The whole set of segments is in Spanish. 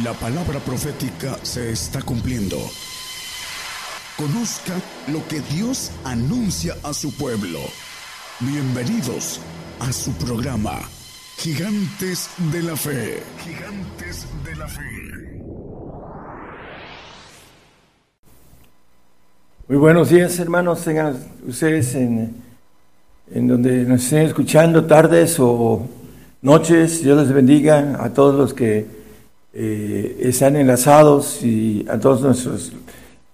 La palabra profética se está cumpliendo. Conozca lo que Dios anuncia a su pueblo. Bienvenidos a su programa, Gigantes de la Fe. Gigantes de la Fe. Muy buenos días, hermanos. Tengan ustedes en, en donde nos estén escuchando, tardes o noches. Dios les bendiga a todos los que eh, están enlazados y a todos nuestros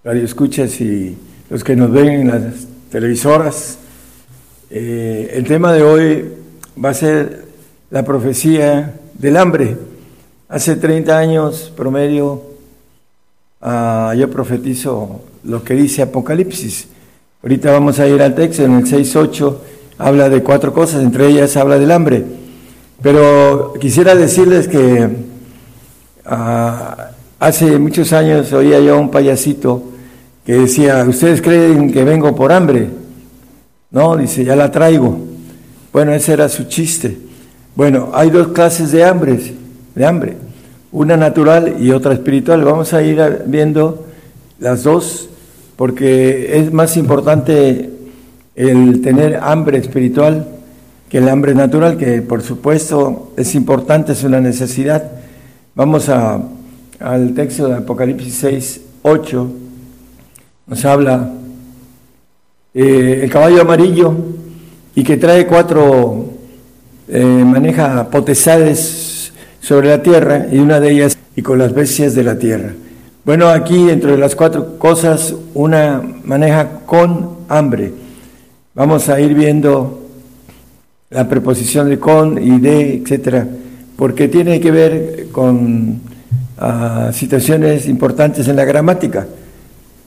radioescuchas y los que nos ven en las televisoras. Eh, el tema de hoy va a ser la profecía del hambre. Hace 30 años promedio uh, yo profetizo lo que dice Apocalipsis. Ahorita vamos a ir al texto, en el 6.8 habla de cuatro cosas, entre ellas habla del hambre. Pero quisiera decirles que Ah, hace muchos años oía yo a un payasito que decía, ¿ustedes creen que vengo por hambre? No, dice, ya la traigo. Bueno, ese era su chiste. Bueno, hay dos clases de hambre, de hambre, una natural y otra espiritual. Vamos a ir viendo las dos porque es más importante el tener hambre espiritual que el hambre natural, que por supuesto es importante, es una necesidad. Vamos a, al texto de Apocalipsis 6, 8. Nos habla eh, el caballo amarillo y que trae cuatro, eh, maneja potestades sobre la tierra y una de ellas y con las bestias de la tierra. Bueno, aquí entre las cuatro cosas, una maneja con hambre. Vamos a ir viendo la preposición de con y de, etcétera porque tiene que ver con ah, situaciones importantes en la gramática.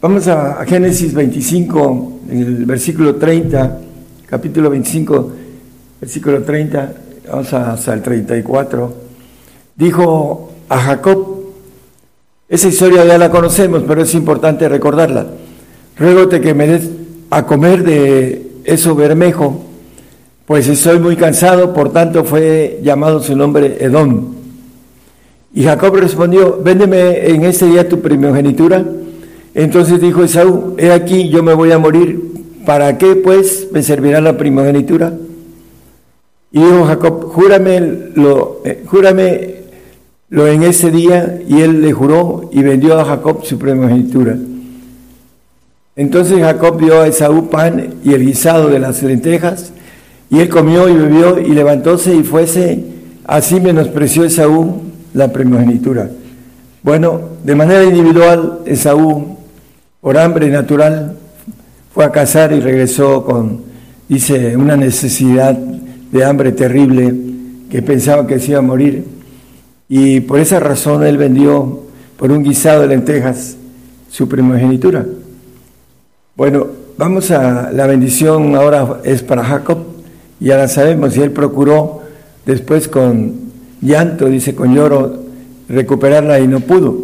Vamos a, Génesis 25, el versículo 30, capítulo 25, versículo 30, vamos hasta el 34. Dijo a Jacob, esa historia ya la conocemos, pero es importante recordarla. Ruégote que me des a comer de eso bermejo pues estoy muy cansado, por tanto fue llamado su nombre Edom. Y Jacob respondió, véndeme en este día tu primogenitura. Entonces dijo Esaú, he aquí, yo me voy a morir, ¿para qué pues me servirá la primogenitura? Y dijo Jacob, júrame lo, eh, júrame lo en ese día, y él le juró y vendió a Jacob su primogenitura. Entonces Jacob dio a Esaú pan y el guisado de las lentejas, y él comió y bebió y levantóse y fuese, así menospreció Esaú la primogenitura. Bueno, de manera individual, Esaú, por hambre natural, fue a cazar y regresó con, dice, una necesidad de hambre terrible, que pensaba que se iba a morir. Y por esa razón él vendió por un guisado de lentejas su primogenitura. Bueno, vamos a la bendición ahora es para Jacob ya la sabemos, y él procuró después con llanto, dice con lloro, recuperarla y no pudo.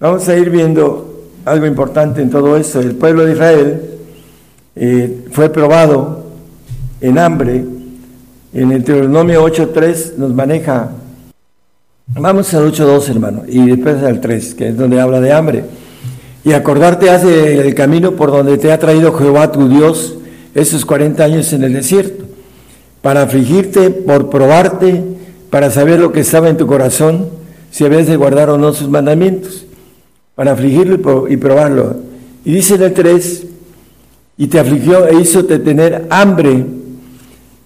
Vamos a ir viendo algo importante en todo esto. El pueblo de Israel eh, fue probado en hambre. En el Deuteronomio 8.3 nos maneja, vamos al 8.2 hermano, y después al 3, que es donde habla de hambre. Y acordarte hace el camino por donde te ha traído Jehová tu Dios esos 40 años en el desierto para afligirte, por probarte, para saber lo que estaba en tu corazón, si habías de guardar o no sus mandamientos, para afligirlo y probarlo. Y dice el 3, y te afligió e hizo tener hambre,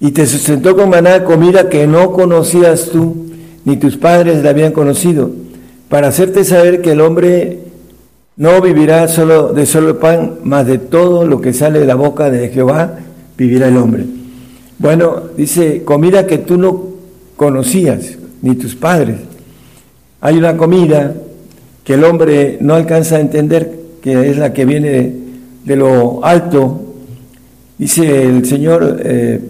y te sustentó con maná comida que no conocías tú, ni tus padres la habían conocido, para hacerte saber que el hombre no vivirá solo de solo pan, mas de todo lo que sale de la boca de Jehová vivirá el hombre. Bueno, dice, comida que tú no conocías, ni tus padres. Hay una comida que el hombre no alcanza a entender, que es la que viene de, lo alto. Dice el Señor eh,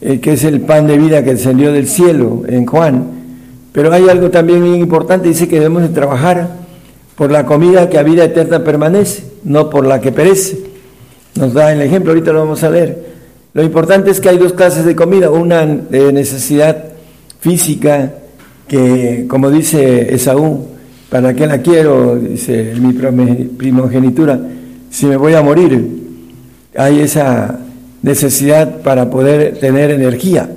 eh, que es el pan de vida que descendió del cielo en Juan. Pero hay algo también importante, dice que debemos de trabajar por la comida que a vida eterna permanece, no por la que perece. Nos da el ejemplo, ahorita lo vamos a leer. Lo importante es que hay dos clases de comida, una de necesidad física, que como dice Esaú, ¿para qué la quiero? Dice mi primogenitura, si me voy a morir. Hay esa necesidad para poder tener energía.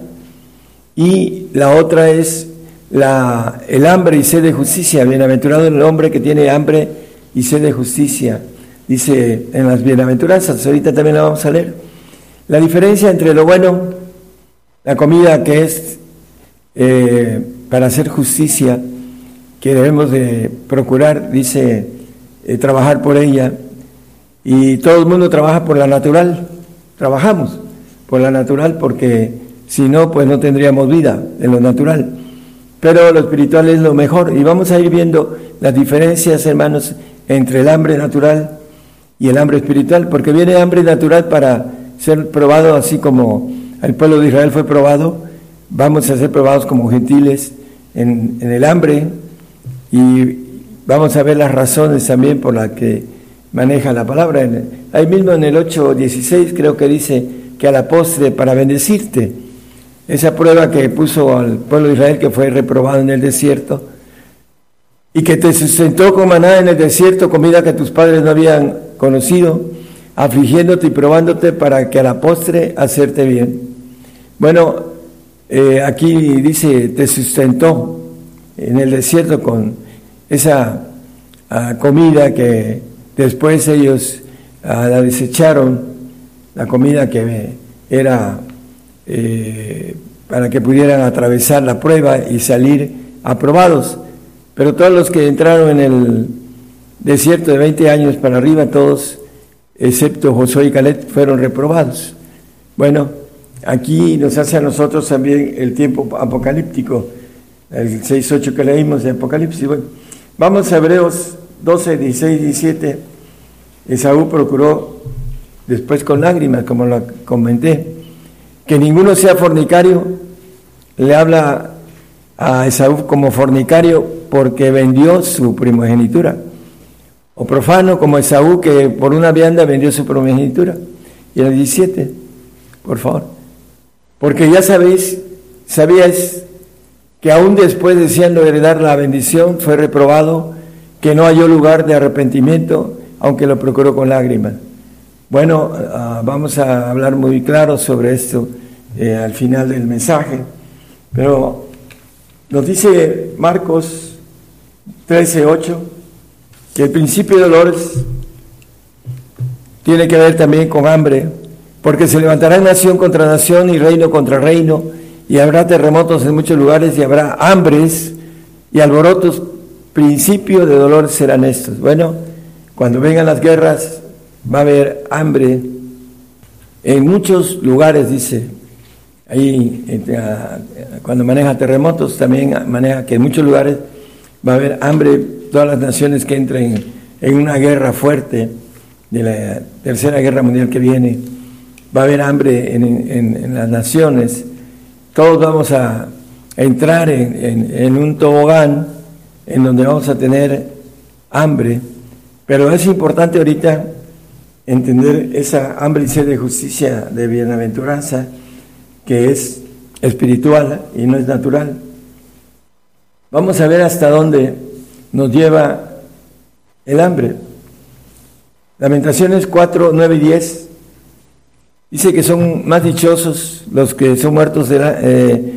Y la otra es la, el hambre y sed de justicia. Bienaventurado el hombre que tiene hambre y sed de justicia. Dice en las bienaventuranzas, ahorita también la vamos a leer. La diferencia entre lo bueno, la comida que es eh, para hacer justicia, que debemos de procurar, dice, eh, trabajar por ella. Y todo el mundo trabaja por la natural, trabajamos por la natural porque si no, pues no tendríamos vida en lo natural. Pero lo espiritual es lo mejor y vamos a ir viendo las diferencias, hermanos, entre el hambre natural y el hambre espiritual, porque viene hambre natural para ser probado así como el pueblo de Israel fue probado, vamos a ser probados como gentiles en, el hambre y vamos a ver las razones también por las que maneja la palabra. Ahí mismo en el 8.16 creo que dice que a la postre para bendecirte. Esa prueba que puso al pueblo de Israel que fue reprobado en el desierto y que te sustentó con maná en el desierto, comida que tus padres no habían conocido, afligiéndote y probándote para que a la postre hacerte bien. Bueno, eh, aquí dice, te sustentó en el desierto con esa ah, comida que después ellos ah, la desecharon, la comida que era eh, para que pudieran atravesar la prueba y salir aprobados. Pero todos los que entraron en el desierto de 20 años para arriba, todos, excepto Josué y Caleb, fueron reprobados. Bueno, aquí nos hace a nosotros también el tiempo apocalíptico, el 6.8 que leímos de Apocalipsis. Bueno, vamos a Hebreos 12, 16, 17. Esaú procuró, después con lágrimas, como lo comenté, que ninguno sea fornicario, le habla a Esaú como fornicario porque vendió su primogenitura. O profano como Esaú que por una vianda vendió su primogenitura. Y el 17, por favor. Porque ya sabéis, sabíais que aún después deseando heredar la bendición fue reprobado, que no halló lugar de arrepentimiento, aunque lo procuró con lágrimas. Bueno, ah, vamos a hablar muy claro sobre esto eh, al final del mensaje, pero nos dice Marcos 13:8 que el principio de dolores tiene que ver también con hambre, porque se levantará nación contra nación y reino contra reino, y habrá terremotos en muchos lugares y habrá hambres y alborotos. Principio de dolores serán estos. Bueno, cuando vengan las guerras, va a haber hambre en muchos lugares, dice. Ahí, cuando maneja terremotos, también maneja que en muchos lugares va a haber hambre, todas las naciones que entren en una guerra fuerte, de la tercera guerra mundial que viene, va a haber hambre en, las naciones, todos vamos a, entrar en, en un tobogán en donde vamos a tener hambre, pero es importante ahorita entender esa hambre y sed de justicia, de bienaventuranza, que es espiritual y no es natural. Vamos a ver hasta dónde nos lleva el hambre. Lamentaciones 4, 9 y 10 dice que son más dichosos los que son muertos eh,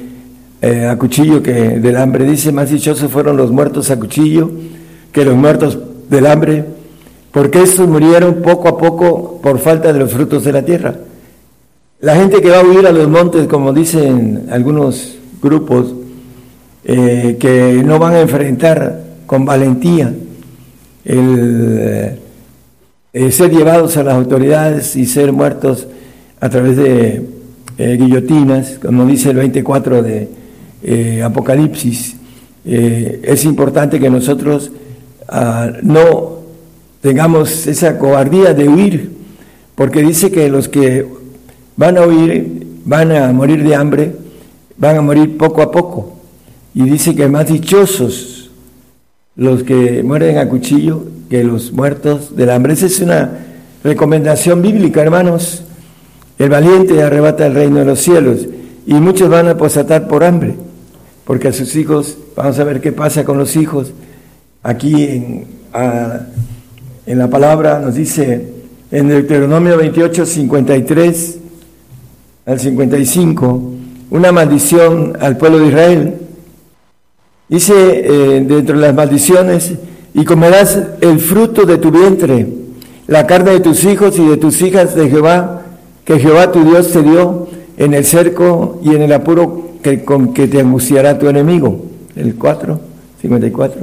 eh, a cuchillo que del hambre. Dice, más dichosos fueron los muertos a cuchillo que los muertos del hambre porque estos murieron poco a poco por falta de los frutos de la tierra. La gente que va a huir a los montes, como dicen algunos grupos, eh, que no van a enfrentar con valentía el eh, ser llevados a las autoridades y ser muertos a través de eh, guillotinas, como dice el 24 de Apocalipsis. es importante que nosotros ah, no tengamos esa cobardía de huir, porque dice que los que van a huir van a morir de hambre, van a morir poco a poco. Y dice que más dichosos los que mueren a cuchillo que los muertos del hambre. Esa es una recomendación bíblica, hermanos. El valiente arrebata el reino de los cielos y muchos van a posatar por hambre, porque a sus hijos, vamos a ver qué pasa con los hijos, aquí en, en la palabra, nos dice en Deuteronomio 28, 53 al 55, una maldición al pueblo de Israel. Dice eh, dentro de las maldiciones, y comerás el fruto de tu vientre, la carne de tus hijos y de tus hijas de Jehová, que Jehová tu Dios te dio en el cerco y en el apuro que, con que te angustiará tu enemigo. El 4, 54.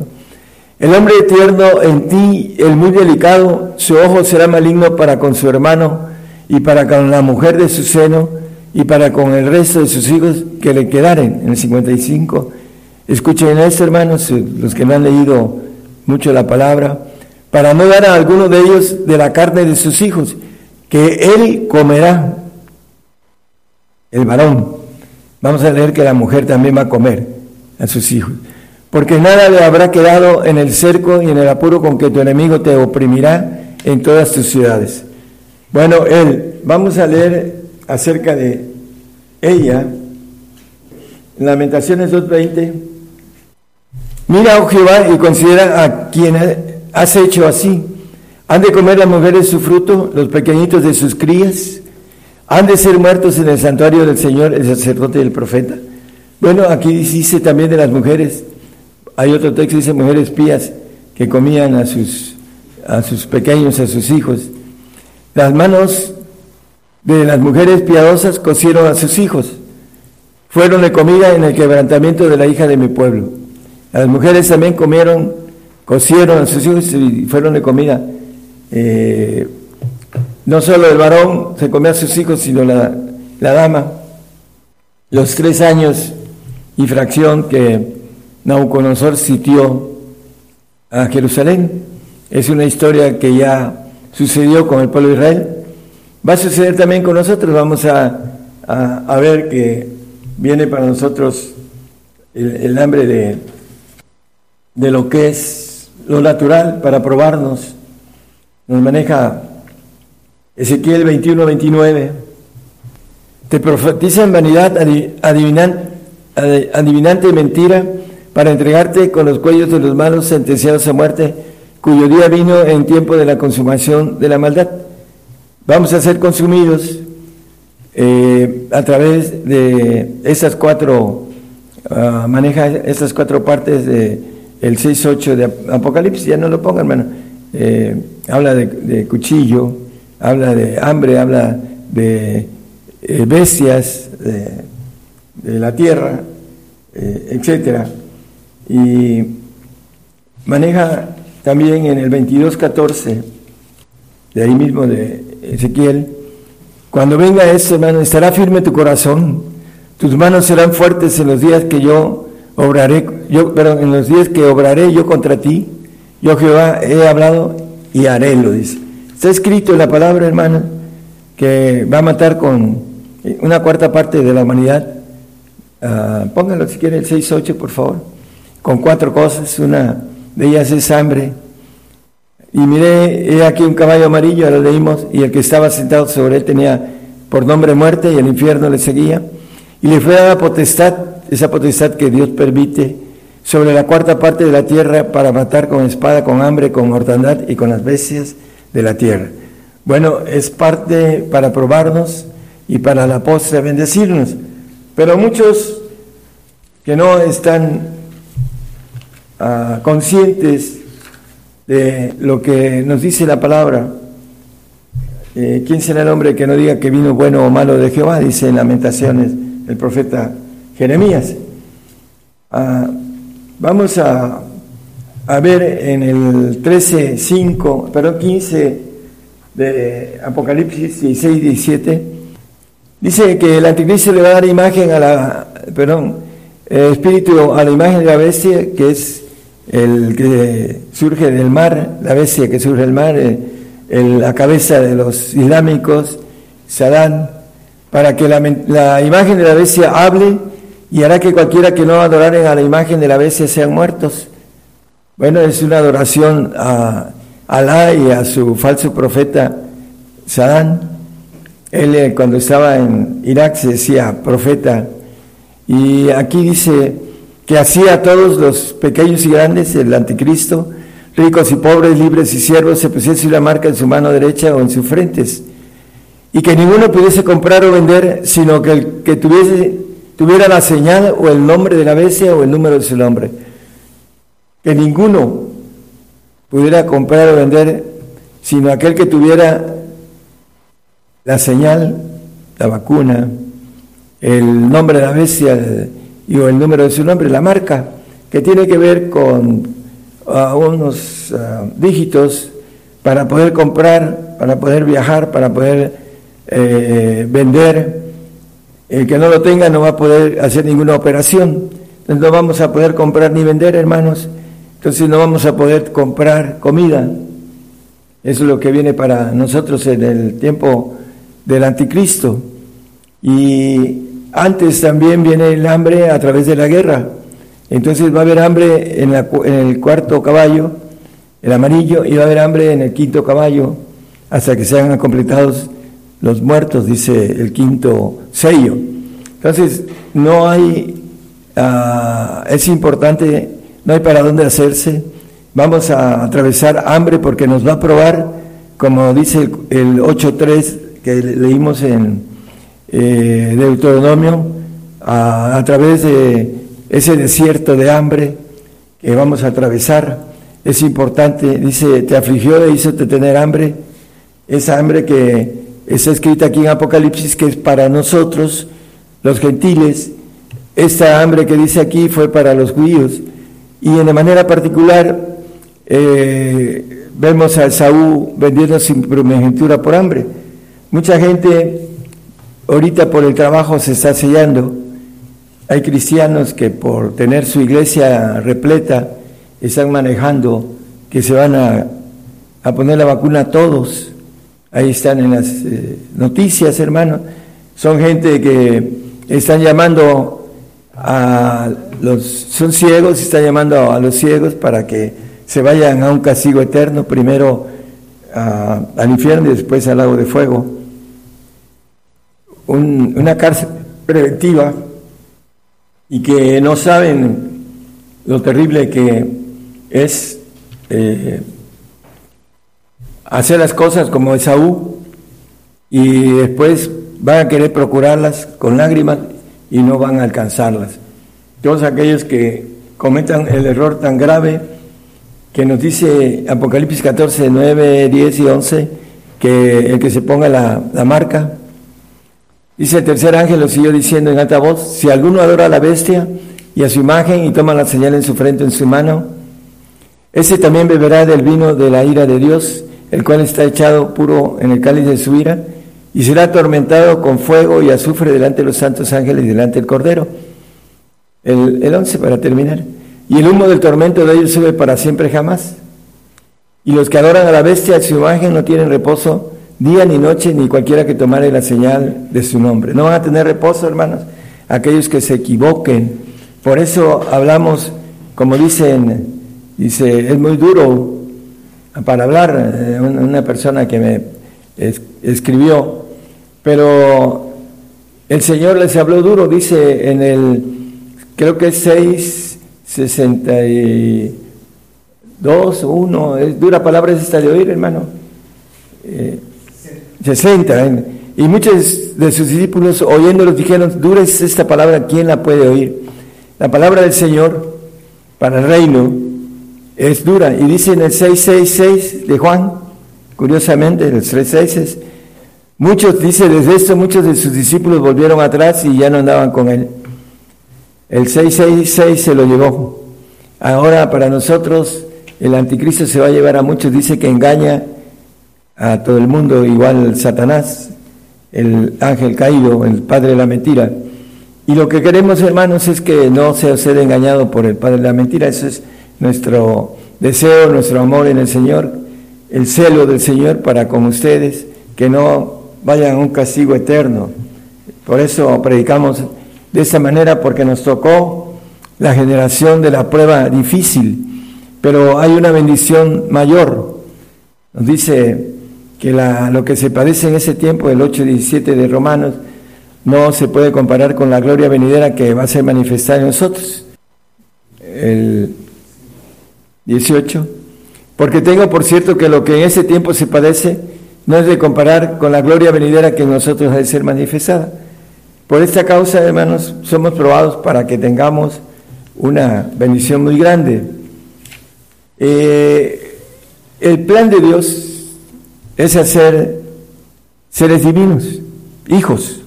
El hombre tierno en ti, el muy delicado, su ojo será maligno para con su hermano y para con la mujer de su seno y para con el resto de sus hijos que le quedaren. En el 55. Escuchen esto, hermanos, los que me han leído mucho la palabra, para no dar a alguno de ellos de la carne de sus hijos, que él comerá, el varón. Vamos a leer que la mujer también va a comer a sus hijos. Porque nada le habrá quedado en el cerco y en el apuro con que tu enemigo te oprimirá en todas tus ciudades. Bueno, él, vamos a leer acerca de ella, Lamentaciones 2.20. Mira, oh Jehová, y considera a quien has hecho así. Han de comer las mujeres su fruto, los pequeñitos de sus crías. Han de ser muertos en el santuario del Señor, el sacerdote y el profeta. Bueno, aquí dice también de las mujeres. Hay otro texto que dice mujeres pías que comían a sus, a sus pequeños, a sus hijos. Las manos de las mujeres piadosas cocieron a sus hijos. Fueron de comida en el quebrantamiento de la hija de mi pueblo. Las mujeres también comieron, cocieron a sus hijos y fueron de comida. Eh, no solo el varón se comía a sus hijos, sino la, la dama. Los tres años y fracción que Nauconosor sitió a Jerusalén. Es una historia que ya sucedió con el pueblo de Israel. Va a suceder también con nosotros. Vamos a, a, ver que viene para nosotros el hambre de, de lo que es lo natural para probarnos. Nos maneja Ezequiel 21, 29. Te profetiza en vanidad adivinante y mentira para entregarte con los cuellos de los malos sentenciados a muerte, cuyo día vino en tiempo de la consumación de la maldad. Vamos a ser consumidos eh, a través de esas cuatro, ah, maneja esas cuatro partes de el 6.8 de Apocalipsis, ya no lo pongan, hermano. Eh, habla de, cuchillo, habla de hambre, habla de eh, bestias de, la tierra, eh, etcétera. Y maneja también en el 22.14, de ahí mismo de Ezequiel, cuando venga ese hermano, estará firme tu corazón, tus manos serán fuertes en los días que yo obraré, yo, pero en los días que obraré yo contra ti, yo Jehová he hablado y haré, lo dice. Está escrito en la palabra, hermano, que va a matar con una cuarta parte de la humanidad. Uh, póngalo si quiere el 6.8, por favor. Con cuatro cosas, una de ellas es hambre. Y miré, he aquí un caballo amarillo, lo leímos, y el que estaba sentado sobre él tenía por nombre muerte y el infierno le seguía. Y le fue dada potestad esa potestad que Dios permite sobre la cuarta parte de la tierra para matar con espada, con hambre, con mortandad y con las bestias de la tierra. Bueno, es parte para probarnos y para la postre bendecirnos. Pero muchos que no están ah, conscientes de lo que nos dice la palabra, eh, ¿quién será el hombre que no diga que vino bueno o malo de Jehová? Dice en Lamentaciones el profeta Jeremías. Ah, vamos a, a, ver en el 13, 5, perdón, 15 de Apocalipsis 16, 17. Dice que el anticristo le va a dar imagen a la, perdón, espíritu a la imagen de la bestia, que es el que surge del mar, la bestia que surge del mar, eh, la cabeza de los islámicos, Sadán, para que la imagen de la bestia hable y hará que cualquiera que no adoraren a la imagen de la bestia sean muertos. Bueno, es una adoración a Alá y a su falso profeta Sadán. Él eh, cuando estaba en Irak se decía profeta. Y aquí dice que hacía a todos los pequeños y grandes, el anticristo, ricos y pobres, libres y siervos, se pusiese una marca en su mano derecha o en sus frentes, y que ninguno pudiese comprar o vender, sino que el que tuviese, tuviera la señal o el nombre de la bestia o el número de su nombre. Que ninguno pudiera comprar o vender, sino aquel que tuviera la señal, la vacuna, el nombre de la bestia o el número de su nombre, la marca, que tiene que ver con uh, unos uh, dígitos para poder comprar, para poder viajar, para poder eh, vender. El que no lo tenga no va a poder hacer ninguna operación. Entonces no vamos a poder comprar ni vender, hermanos. Entonces no vamos a poder comprar comida. Eso es lo que viene para nosotros en el tiempo del anticristo. Y antes también viene el hambre a través de la guerra. Entonces va a haber hambre en, el cuarto caballo, el amarillo, y va a haber hambre en el quinto caballo, hasta que se hagan completados los muertos, dice el quinto sello. Entonces, no hay, ah, es importante, no hay para dónde hacerse. Vamos a atravesar hambre porque nos va a probar, como dice el, el 8.3 que leímos en eh, Deuteronomio, a, a través de ese desierto de hambre que vamos a atravesar. Es importante, dice, te afligió e hizo tener hambre, esa hambre que está escrita aquí en Apocalipsis, que es para nosotros, los gentiles. Esta hambre que dice aquí fue para los judíos. Y de manera particular, eh, vemos a Saúl vendiendo sin primogenitura por hambre. Mucha gente ahorita por el trabajo se está sellando. Hay cristianos que por tener su iglesia repleta están manejando que se van a, poner la vacuna a todos. Ahí están en las eh, noticias, hermano. Son gente que están llamando a los, son ciegos, están llamando a los ciegos para que se vayan a un castigo eterno, primero al infierno y después al lago de fuego una cárcel preventiva y que no saben lo terrible que es eh, hacer las cosas como Esaú y después van a querer procurarlas con lágrimas y no van a alcanzarlas. Todos aquellos que cometan el error tan grave que nos dice Apocalipsis 14, 9, 10 y 11, que el que se ponga la, la marca Dice el tercer ángel, lo siguió diciendo en alta voz, si alguno adora a la bestia y a su imagen y toma la señal en su frente, en su mano, ese también beberá del vino de la ira de Dios, el cual está echado puro en el cáliz de su ira, y será atormentado con fuego y azufre delante de los santos ángeles y delante del Cordero. El, el once para terminar. Y el humo del tormento de ellos sube para siempre jamás. Y los que adoran a la bestia a su imagen no tienen reposo día ni noche, ni cualquiera que tomare la señal de su nombre. No van a tener reposo, hermanos, aquellos que se equivoquen. Por eso hablamos, como dicen, dice, es muy duro para hablar, eh, una persona que me escribió, pero el Señor les habló duro, dice en el, creo que es 6, 62, 1, es dura palabra esta de oír, hermano. Eh, 60. Y muchos de sus discípulos oyéndolos dijeron, dura es esta palabra, ¿quién la puede oír? La palabra del Señor para el reino es dura. Y dice en el 666 de Juan, curiosamente, los tres seises, muchos, dice desde esto, muchos de sus discípulos volvieron atrás y ya no andaban con él. El 666 se lo llevó. Ahora para nosotros el anticristo se va a llevar a muchos, dice que engaña a todo el mundo, igual Satanás, el ángel caído, el padre de la mentira. Y lo que queremos, hermanos, es que no sea ser engañado por el padre de la mentira. Eso es nuestro deseo, nuestro amor en el Señor, el celo del Señor para con ustedes, que no vayan a un castigo eterno. Por eso predicamos de esta manera, porque nos tocó la generación de la prueba difícil, pero hay una bendición mayor. Nos dice que la, lo que se padece en ese tiempo, el 8 y 17 de Romanos, no se puede comparar con la gloria venidera que va a ser manifestada en nosotros. el 18. Porque tengo por cierto que lo que en ese tiempo se padece no es de comparar con la gloria venidera que en nosotros ha de ser manifestada. Por esta causa, hermanos, somos probados para que tengamos una bendición muy grande. Eh, el plan de Dios es hacer seres divinos, hijos.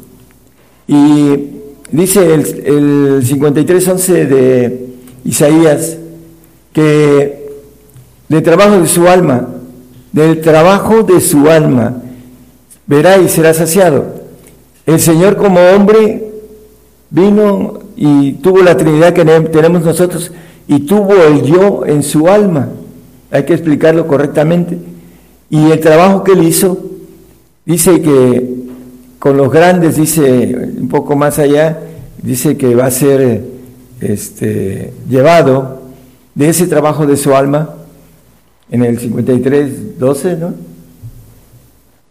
Y dice el, el 53.11 de Isaías que del trabajo de su alma, del trabajo de su alma, verá y será saciado. El Señor como hombre vino y tuvo la Trinidad que tenemos nosotros y tuvo el yo en su alma. Hay que explicarlo correctamente. Y el trabajo que él hizo, dice que con los grandes, dice un poco más allá, dice que va a ser este, llevado de ese trabajo de su alma en el 53, 12, ¿no?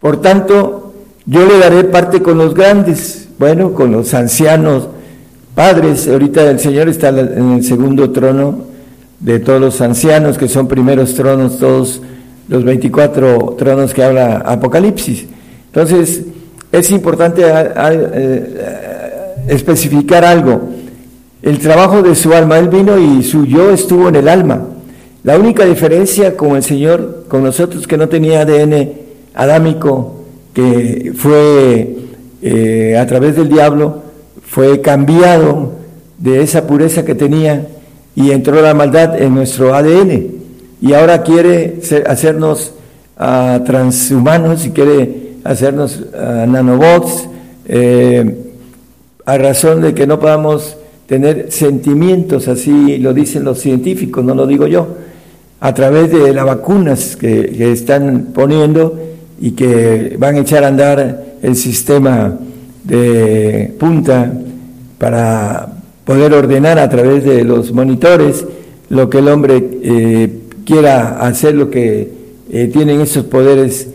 Por tanto, yo le daré parte con los grandes, bueno, con los ancianos, padres. Ahorita el Señor está en el segundo trono de todos los ancianos, que son primeros tronos, todos los 24 tronos que habla Apocalipsis. Entonces, es importante eh, especificar algo. El trabajo de su alma, él vino y su yo estuvo en el alma. La única diferencia con el Señor, con nosotros que no tenía ADN adámico, que fue eh, a través del diablo, fue cambiado de esa pureza que tenía y entró la maldad en nuestro ADN. Y ahora quiere hacernos ah, transhumanos y quiere hacernos ah, nanobots eh, a razón de que no podamos tener sentimientos, así lo dicen los científicos, no lo digo yo a través de las vacunas que, están poniendo y que van a echar a andar el sistema de punta para poder ordenar a través de los monitores lo que el hombre eh, quiera hacer, lo que eh, tienen esos poderes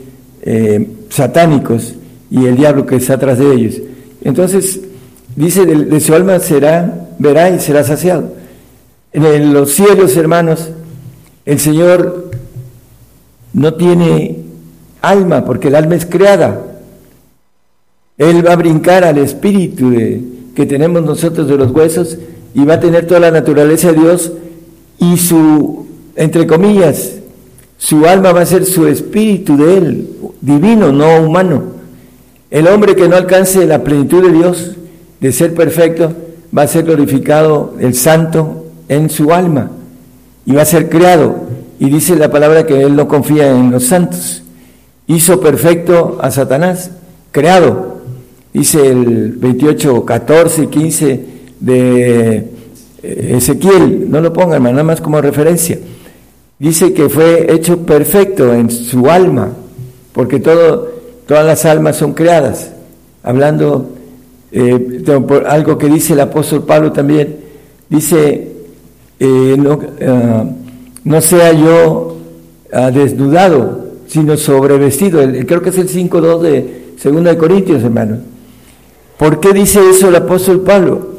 eh, satánicos y el diablo que está atrás de ellos. Entonces, dice, de, su alma será, verá y será saciado. En los cielos, hermanos, el Señor no tiene alma porque el alma es creada. Él va a brincar al espíritu que tenemos nosotros de los huesos y va a tener toda la naturaleza de Dios y su, entre comillas, su alma va a ser su espíritu de Él, divino, no humano. El hombre que no alcance la plenitud de Dios, de ser perfecto, va a ser glorificado el santo en su alma y va a ser creado. Y dice la palabra que él no confía en los santos. Hizo perfecto a Satanás, creado. Dice el 28, 14, 15 de eh, Ezequiel, no lo pongan, nada más como referencia. Dice que fue hecho perfecto en su alma, porque todo, todas las almas son creadas. Hablando eh, algo que dice el apóstol Pablo también, dice eh, no, ah, no, sea yo ah, desnudado, sino sobrevestido. creo que es el 5.2 de 2 de Corintios, hermano. ¿Por qué dice eso el apóstol Pablo?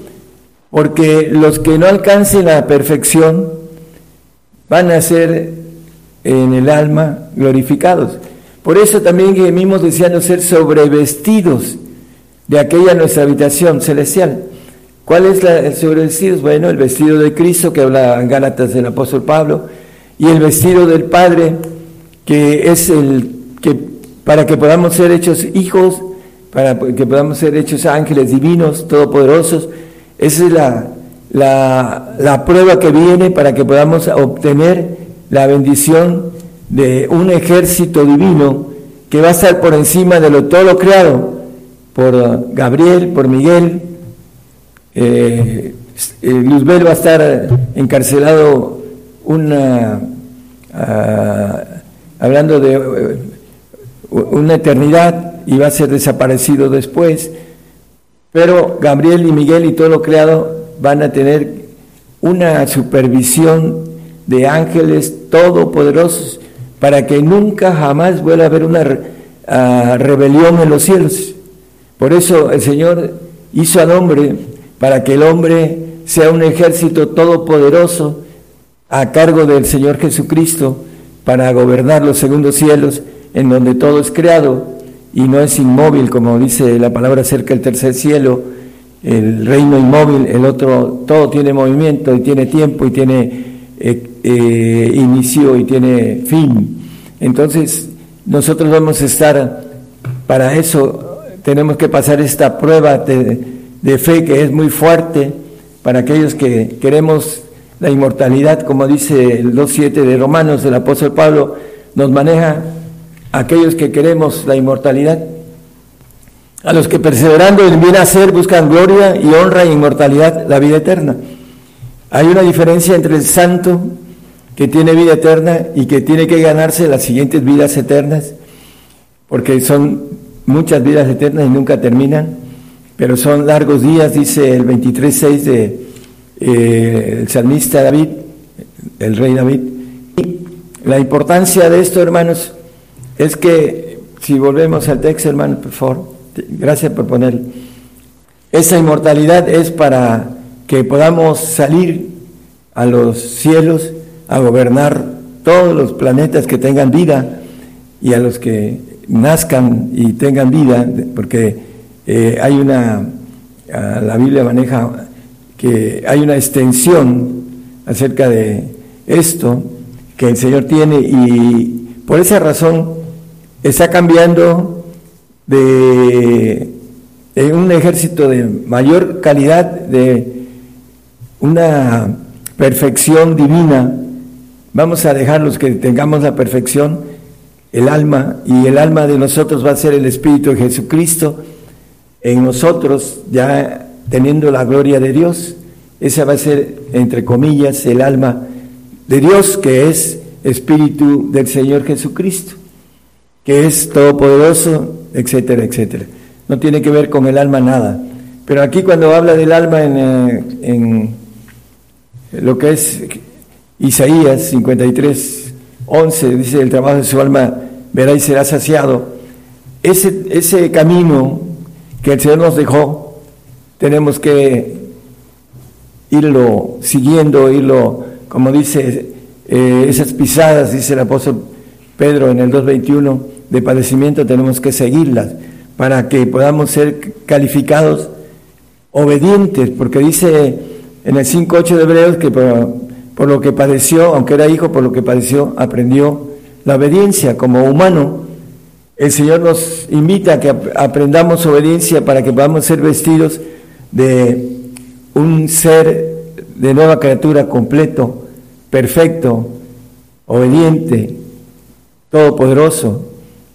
Porque los que no alcancen la perfección van a ser en el alma glorificados. Por eso también gemimos deseando ser sobrevestidos de aquella nuestra habitación celestial. ¿Cuál es el sobrevestido? Bueno, el vestido de Cristo que habla en Gálatas del apóstol Pablo y el vestido del Padre que es el que para que podamos ser hechos hijos, para que podamos ser hechos ángeles divinos, todopoderosos. Esa es la, la, la prueba que viene para que podamos obtener la bendición de un ejército divino que va a estar por encima de lo, todo lo creado, por Gabriel, por Miguel, eh, eh, Luzbel va a estar encarcelado una, ah, hablando de eh, una eternidad y va a ser desaparecido después, pero Gabriel y Miguel y todo lo creado van a tener una supervisión de ángeles todopoderosos para que nunca jamás vuelva a haber una ah, rebelión en los cielos. Por eso el Señor hizo al hombre para que el hombre sea un ejército todopoderoso a cargo del Señor Jesucristo para gobernar los segundos cielos, en donde todo es creado y no es inmóvil, como dice la palabra acerca del tercer cielo, el reino inmóvil, el otro, todo tiene movimiento y tiene tiempo y tiene eh, eh, inicio y tiene fin. Entonces, nosotros vamos a estar, para eso tenemos que pasar esta prueba de, fe que es muy fuerte para aquellos que queremos la inmortalidad, como dice el 2.7 de Romanos del apóstol Pablo, nos maneja aquellos que queremos la inmortalidad, a los que perseverando en bien hacer buscan gloria y honra e inmortalidad, la vida eterna. Hay una diferencia entre el santo que tiene vida eterna y que tiene que ganarse las siguientes vidas eternas, porque son muchas vidas eternas y nunca terminan, pero son largos días, dice el 23.6 de eh, el salmista David, el rey David. Y la importancia de esto, hermanos, es que, si volvemos al texto, hermano, por favor, gracias por poner. Esa inmortalidad es para que podamos salir a los cielos a gobernar todos los planetas que tengan vida y a los que nazcan y tengan vida, porque eh, hay una, la Biblia maneja que hay una extensión acerca de esto que el Señor tiene y por esa razón está cambiando de, un ejército de mayor calidad, de una perfección divina. Vamos a dejar los que tengamos la perfección, el alma, y el alma de nosotros va a ser el Espíritu de Jesucristo en nosotros, ya teniendo la gloria de Dios. Esa va a ser, entre comillas, el alma de Dios, que es Espíritu del Señor Jesucristo que es todopoderoso, etcétera, etcétera. No tiene que ver con el alma nada. Pero aquí cuando habla del alma en, eh, en lo que es Isaías 53, 11, dice, el trabajo de su alma verá y será saciado. Ese, ese camino que el Señor nos dejó, tenemos que irlo siguiendo, irlo, como dice, eh, esas pisadas, dice el apóstol Pedro en el 2.21, de padecimiento tenemos que seguirlas para que podamos ser calificados obedientes, porque dice en el 5.8 de Hebreos que por, lo que padeció, aunque era hijo, por lo que padeció, aprendió la obediencia como humano. El Señor nos invita a que aprendamos obediencia para que podamos ser vestidos de un ser de nueva criatura completo, perfecto, obediente, todopoderoso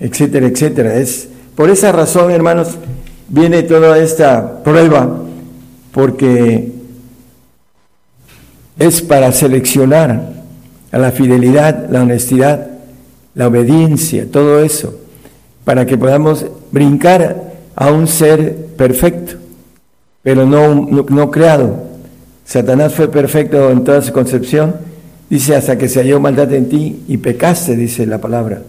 etcétera, etcétera. Es por esa razón, hermanos, viene toda esta prueba, porque es para seleccionar a la fidelidad, la honestidad, la obediencia, todo eso, para que podamos brincar a un ser perfecto, pero no, no, creado. Satanás fue perfecto en toda su concepción, dice hasta que se halló maldad en ti y pecaste, dice la palabra.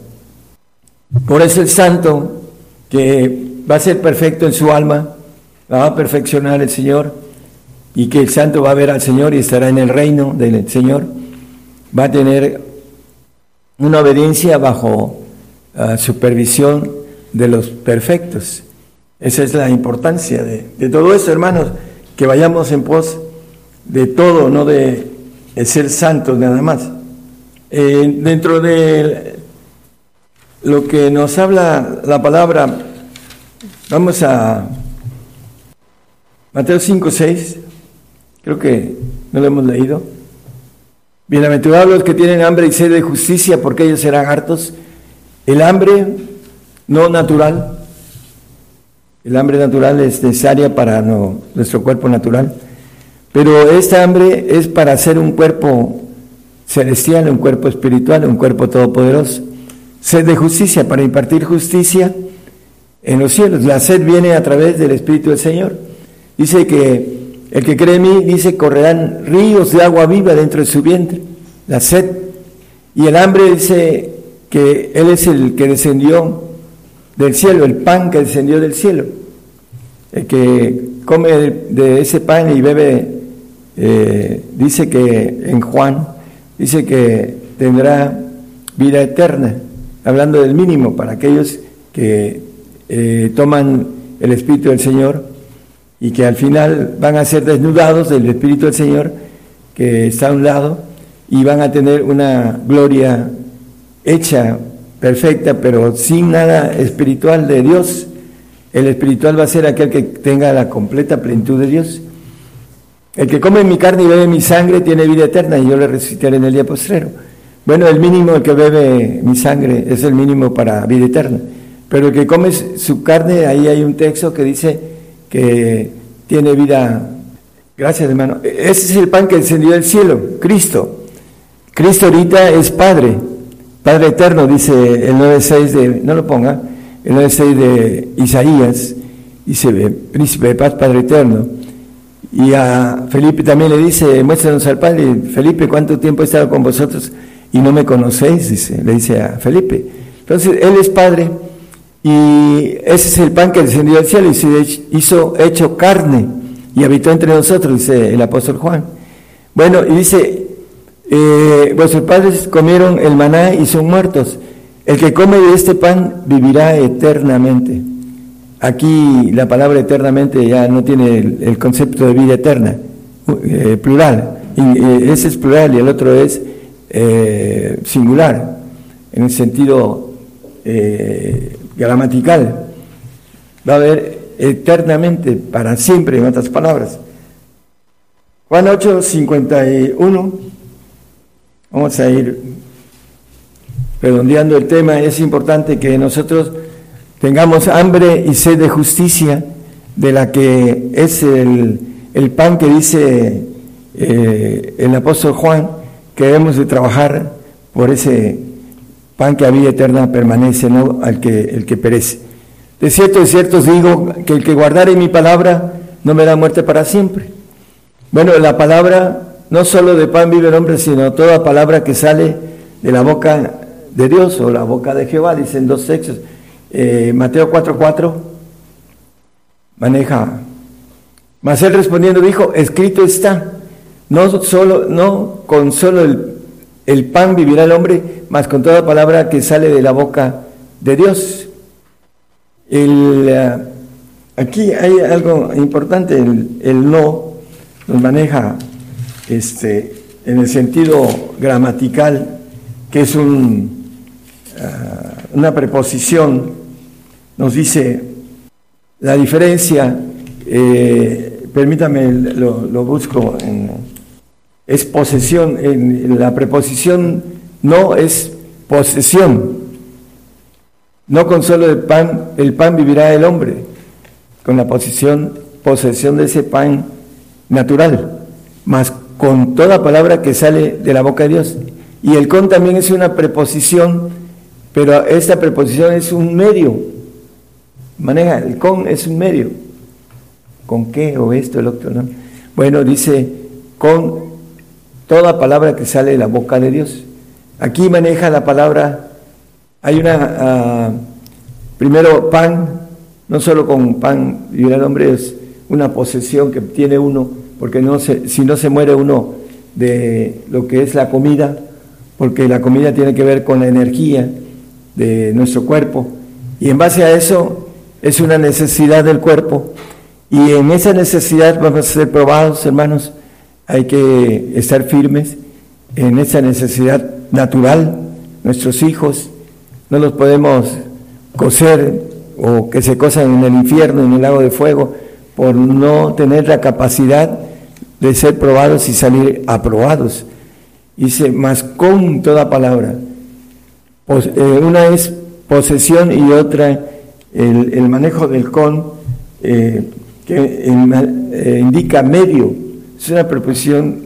Por eso el santo, que va a ser perfecto en su alma, la va a perfeccionar el Señor, y que el santo va a ver al Señor y estará en el reino del Señor, va a tener una obediencia bajo uh, supervisión de los perfectos. Esa es la importancia de, todo eso, hermanos, que vayamos en pos de todo, no de, ser santos nada más. Eh, dentro de lo que nos habla la palabra, vamos a Mateo 5, 6, creo que no lo hemos leído. Bienaventurados los que tienen hambre y sed de justicia, porque ellos serán hartos. El hambre no natural, el hambre natural es necesaria para nuestro cuerpo natural, pero esta hambre es para ser un cuerpo celestial, un cuerpo espiritual, un cuerpo todopoderoso sed de justicia, para impartir justicia en los cielos. La sed viene a través del Espíritu del Señor. Dice que el que cree en mí, dice, correrán ríos de agua viva dentro de su vientre. La sed. Y el hambre dice que Él es el que descendió del cielo, el pan que descendió del cielo. El que come de ese pan y bebe eh, dice que en Juan, dice que tendrá vida eterna, hablando del mínimo para aquellos que eh, toman el Espíritu del Señor y que al final van a ser desnudados del Espíritu del Señor que está a un lado y van a tener una gloria hecha, perfecta, pero sin nada espiritual de Dios. El espiritual va a ser aquel que tenga la completa plenitud de Dios. El que come mi carne y bebe mi sangre tiene vida eterna y yo le resucitaré en el día postrero. Bueno, el mínimo, que bebe mi sangre es el mínimo para vida eterna. Pero el que come su carne, ahí hay un texto que dice que tiene vida. Gracias, hermano. Ese es el pan que descendió del cielo, Cristo. Cristo ahorita es Padre, Padre eterno, dice el 9.6 de, no lo ponga, el 9.6 de Isaías, dice, príncipe de paz, Padre eterno. Y a Felipe también le dice, muéstranos al Padre. Felipe, ¿cuánto tiempo he estado con vosotros y no me conocéis? Dice, le dice a Felipe. Entonces, Él es Padre y ese es el pan que descendió del cielo y se hizo hecho carne y habitó entre nosotros, dice el apóstol Juan. Bueno, y dice, eh, vuestros padres comieron el maná y son muertos. El que come de este pan vivirá eternamente. Aquí la palabra eternamente ya no tiene el, concepto de vida eterna, eh, plural. Y, ese es plural y el otro es eh, singular, en el sentido eh, gramatical. Va a haber eternamente, para siempre, en otras palabras. Juan 8, 51. Vamos a ir redondeando el tema. Es importante que nosotros tengamos hambre y sed de justicia, de la que es el, pan que dice eh, el apóstol Juan, que debemos de trabajar por ese pan que a vida eterna permanece, no al que, el que perece. De cierto, de cierto os digo que el que guardare mi palabra no me da muerte para siempre. Bueno, la palabra, no solo de pan vive el hombre, sino toda palabra que sale de la boca de Dios o la boca de Jehová, dicen dos textos. Eh, Mateo 4:4 maneja. Mas él respondiendo dijo, escrito está, no solo, no con solo el, el pan vivirá el hombre, mas con toda palabra que sale de la boca de Dios. El, eh, aquí hay algo importante, el, no nos maneja este, en el sentido gramatical, que es un, eh, una preposición nos dice la diferencia, eh, permítame, lo, busco, en, es posesión, en, la preposición no es posesión, no con solo el pan, el pan vivirá el hombre, con la posesión, posesión de ese pan natural, más con toda palabra que sale de la boca de Dios. Y el con también es una preposición, pero esta preposición es un medio maneja, el con es un medio. ¿Con qué? O esto, el otro, ¿no? Bueno, dice, con toda palabra que sale de la boca de Dios. Aquí maneja la palabra, hay una, ah, primero pan, no solo con pan y el hombre es una posesión que tiene uno, porque no se, si no se muere uno de lo que es la comida, porque la comida tiene que ver con la energía de nuestro cuerpo, y en base a eso es una necesidad del cuerpo y en esa necesidad vamos a ser probados, hermanos. Hay que estar firmes en esa necesidad natural. Nuestros hijos no los podemos coser o que se cosan en el infierno, en el lago de fuego, por no tener la capacidad de ser probados y salir aprobados. Dice, más con toda palabra. Eh, una es posesión y otra el, manejo del con, eh, que eh, indica medio, es una preposición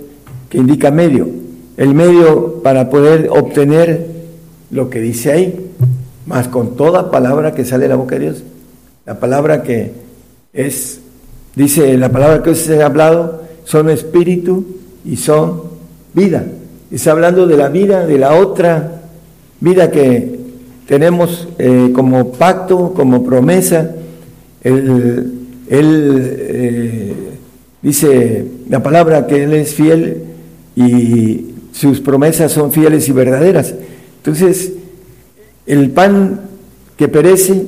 que indica medio, el medio para poder obtener lo que dice ahí, más con toda palabra que sale de la boca de Dios. La palabra que es, dice, la palabra que se ha hablado son espíritu y son vida. Está hablando de la vida, de la otra vida que tenemos eh, como pacto, como promesa, él, eh, Dice la palabra que Él es fiel y sus promesas son fieles y verdaderas. Entonces, el pan que perece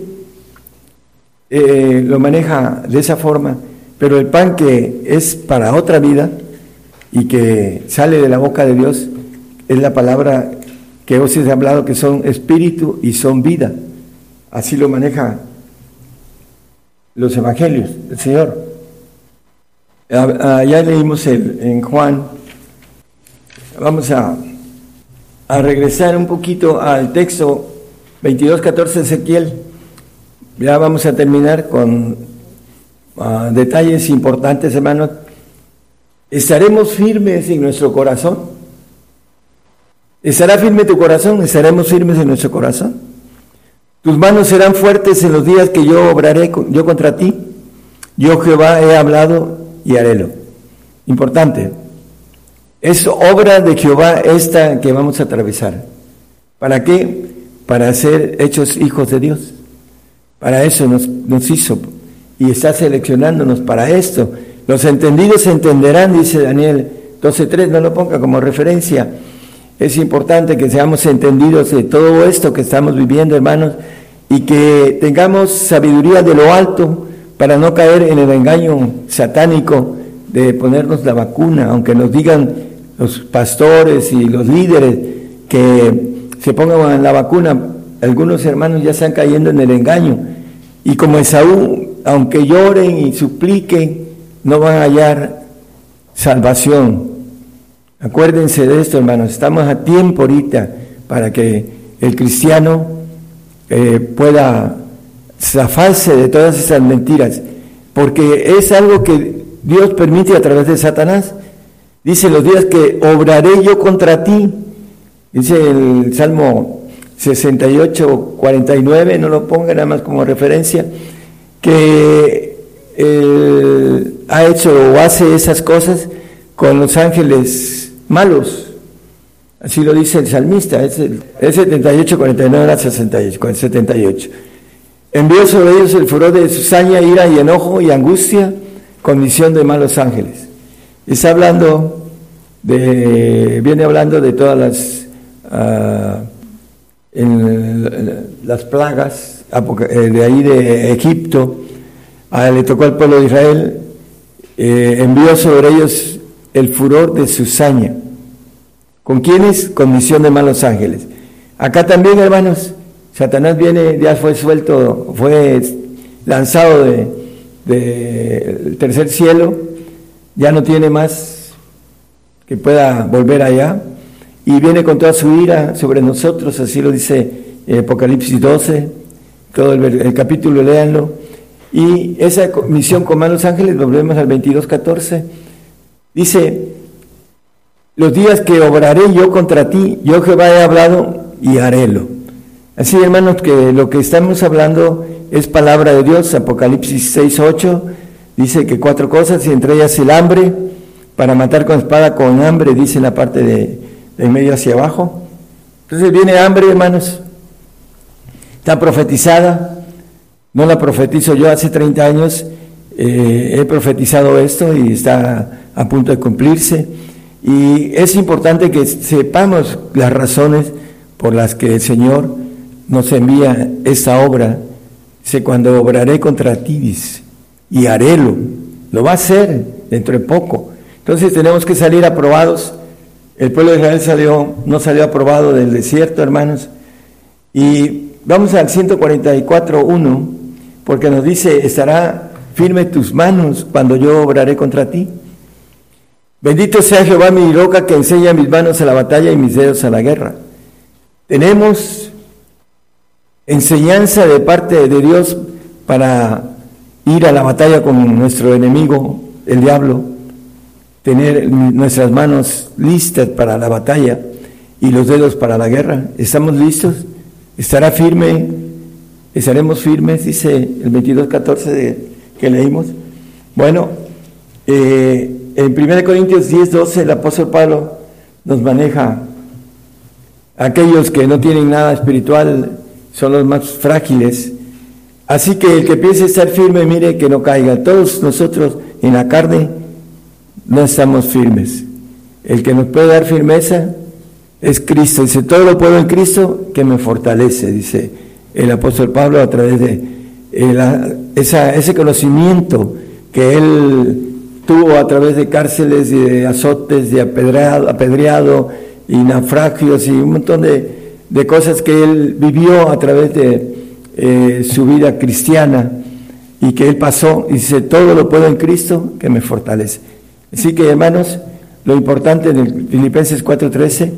eh, lo maneja de esa forma, pero el pan que es para otra vida y que sale de la boca de Dios es la palabra que os he hablado que son espíritu y son vida. Así lo maneja los evangelios, el Señor. Ya leímos el, en Juan. Vamos a, a regresar un poquito al texto 22, 14 Ezequiel. Ya vamos a terminar con uh, detalles importantes, hermanos. ¿Estaremos firmes en nuestro corazón? ¿Estará firme tu corazón? ¿Estaremos firmes en nuestro corazón? Tus manos serán fuertes en los días que yo obraré yo contra ti. Yo Jehová he hablado y harélo. Importante. Es obra de Jehová esta que vamos a atravesar. ¿Para qué? Para ser hechos hijos de Dios. Para eso nos, nos hizo y está seleccionándonos para esto. Los entendidos entenderán, dice Daniel 12.3, no lo ponga como referencia es importante que seamos entendidos de todo esto que estamos viviendo, hermanos, y que tengamos sabiduría de lo alto para no caer en el engaño satánico de ponernos la vacuna, aunque nos digan los pastores y los líderes que se pongan la vacuna, algunos hermanos ya están cayendo en el engaño. Y como Esaú, aunque lloren y supliquen, no van a hallar salvación. Acuérdense de esto, hermanos, estamos a tiempo ahorita para que el cristiano eh, pueda zafarse de todas esas mentiras, porque es algo que Dios permite a través de Satanás. Dice los días que obraré yo contra ti, dice el Salmo 68, 49, no lo ponga nada más como referencia, que ha hecho o hace esas cosas con los ángeles malos. Así lo dice el salmista, es, el, 78, 49 era 68, 78. Envió sobre ellos el furor de saña, ira y enojo y angustia, condición de malos ángeles. Está hablando de, viene hablando de todas las, uh, las plagas eh, de ahí de Egipto, a, le tocó al pueblo de Israel, eh, envió sobre ellos el furor de su saña. ¿Con quiénes? Con misión de malos ángeles. Acá también, hermanos, Satanás viene, ya fue suelto, fue lanzado del de, tercer cielo, ya no tiene más que pueda volver allá, y viene con toda su ira sobre nosotros, así lo dice Apocalipsis 12, todo el, el capítulo, léanlo. Y esa misión con malos ángeles, volvemos al 22.14, Dice, los días que obraré yo contra ti, yo Jehová he hablado y harélo. Así, hermanos, que lo que estamos hablando es palabra de Dios. Apocalipsis 6, 8 dice que cuatro cosas, y entre ellas el hambre, para matar con espada con hambre, dice la parte de, de medio hacia abajo. Entonces viene hambre, hermanos. Está profetizada. No la profetizo yo hace 30 años. Eh, he profetizado esto y está a punto de cumplirse. Y es importante que sepamos las razones por las que el Señor nos envía esta obra. Dice, cuando obraré contra ti, y harélo. Lo va a hacer dentro de poco. Entonces tenemos que salir aprobados. El pueblo de Israel salió, no salió aprobado del desierto, hermanos. Y vamos al 144.1, porque nos dice, estará firme tus manos cuando yo obraré contra ti. Bendito sea Jehová mi roca que enseña mis manos a la batalla y mis dedos a la guerra. Tenemos enseñanza de parte de Dios para ir a la batalla con nuestro enemigo, el diablo, tener nuestras manos listas para la batalla y los dedos para la guerra. ¿Estamos listos? ¿Estará firme? ¿Estaremos firmes? Dice el 22.14 que leímos. Bueno, eh, en 1 Corintios 10, 12 el apóstol Pablo nos maneja aquellos que no tienen nada espiritual son los más frágiles. Así que el que piense estar firme, mire que no caiga. Todos nosotros en la carne no estamos firmes. El que nos puede dar firmeza es Cristo. Dice, todo lo puedo en Cristo que me fortalece, dice el apóstol Pablo a través de eh, ese conocimiento que él tuvo a través de cárceles y de azotes, de apedreado, apedreado y naufragios y un montón de, cosas que él vivió a través de eh, su vida cristiana y que él pasó y dice, todo lo puedo en Cristo que me fortalece. Así que hermanos, lo importante en Filipenses 4:13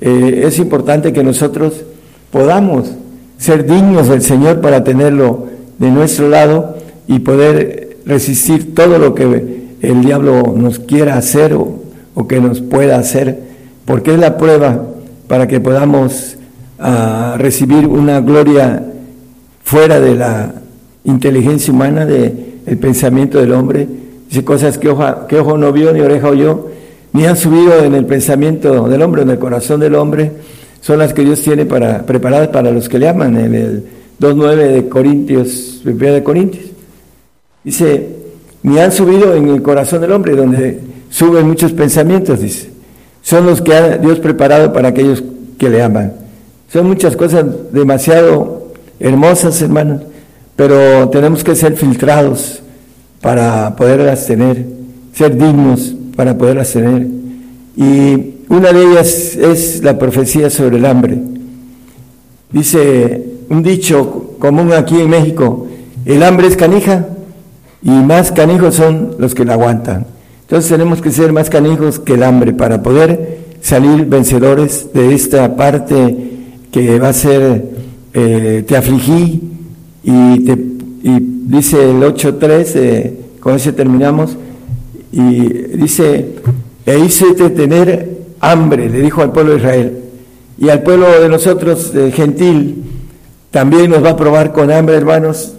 eh, es importante que nosotros podamos ser dignos del Señor para tenerlo de nuestro lado y poder resistir todo lo que el diablo nos quiera hacer o, que nos pueda hacer, porque es la prueba para que podamos ah, recibir una gloria fuera de la inteligencia humana, del el pensamiento del hombre. Dice cosas que ojo, que ojo no vio, ni oreja oyó, ni han subido en el pensamiento del hombre, en el corazón del hombre, son las que Dios tiene para, preparadas para los que le aman, en el 2.9 de Corintios, de Corintios. Dice, ni han subido en el corazón del hombre, donde suben muchos pensamientos, dice. Son los que ha Dios preparado para aquellos que le aman. Son muchas cosas demasiado hermosas, hermanos, pero tenemos que ser filtrados para poderlas tener, ser dignos para poderlas tener. Y una de ellas es la profecía sobre el hambre. Dice un dicho común aquí en México, el hambre es canija y más canijos son los que la aguantan. Entonces tenemos que ser más canijos que el hambre para poder salir vencedores de esta parte que va a ser, eh, te afligí y, te, y dice el 8.3, eh, con ese terminamos, y dice, e hice tener hambre, le dijo al pueblo de Israel. Y al pueblo de nosotros, gentil, también nos va a probar con hambre, hermanos.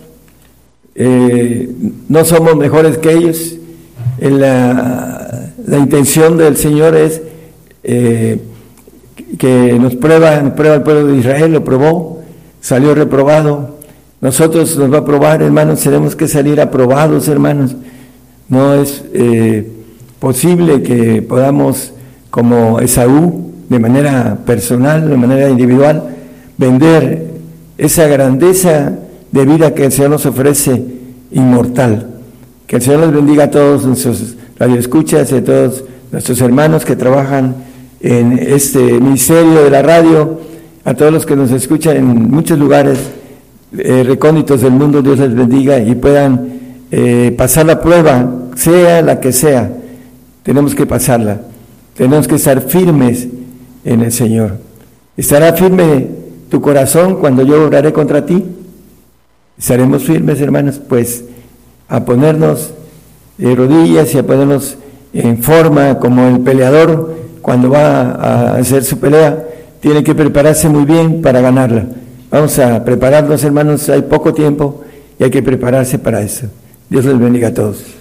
Eh, no somos mejores que ellos. La, la, intención del Señor es eh, que nos prueba, nos prueba el pueblo de Israel, lo probó, salió reprobado. Nosotros nos va a probar, hermanos, tenemos que salir aprobados, hermanos. No es eh, posible que podamos como Esaú, de manera personal, de manera individual, vender esa grandeza de vida que el Señor nos ofrece inmortal. Que el Señor les bendiga a todos nuestros radioescuchas y a todos nuestros hermanos que trabajan en este ministerio de la radio, a todos los que nos escuchan en muchos lugares eh, recónditos del mundo, Dios les bendiga y puedan eh, pasar la prueba, sea la que sea, tenemos que pasarla. Tenemos que estar firmes en el Señor. ¿Estará firme tu corazón cuando yo oraré contra ti? ¿Estaremos firmes, hermanos? Pues a ponernos de rodillas y a ponernos en forma como el peleador cuando va a hacer su pelea, tiene que prepararse muy bien para ganarla. Vamos a prepararnos, hermanos, hay poco tiempo y hay que prepararse para eso. Dios les bendiga a todos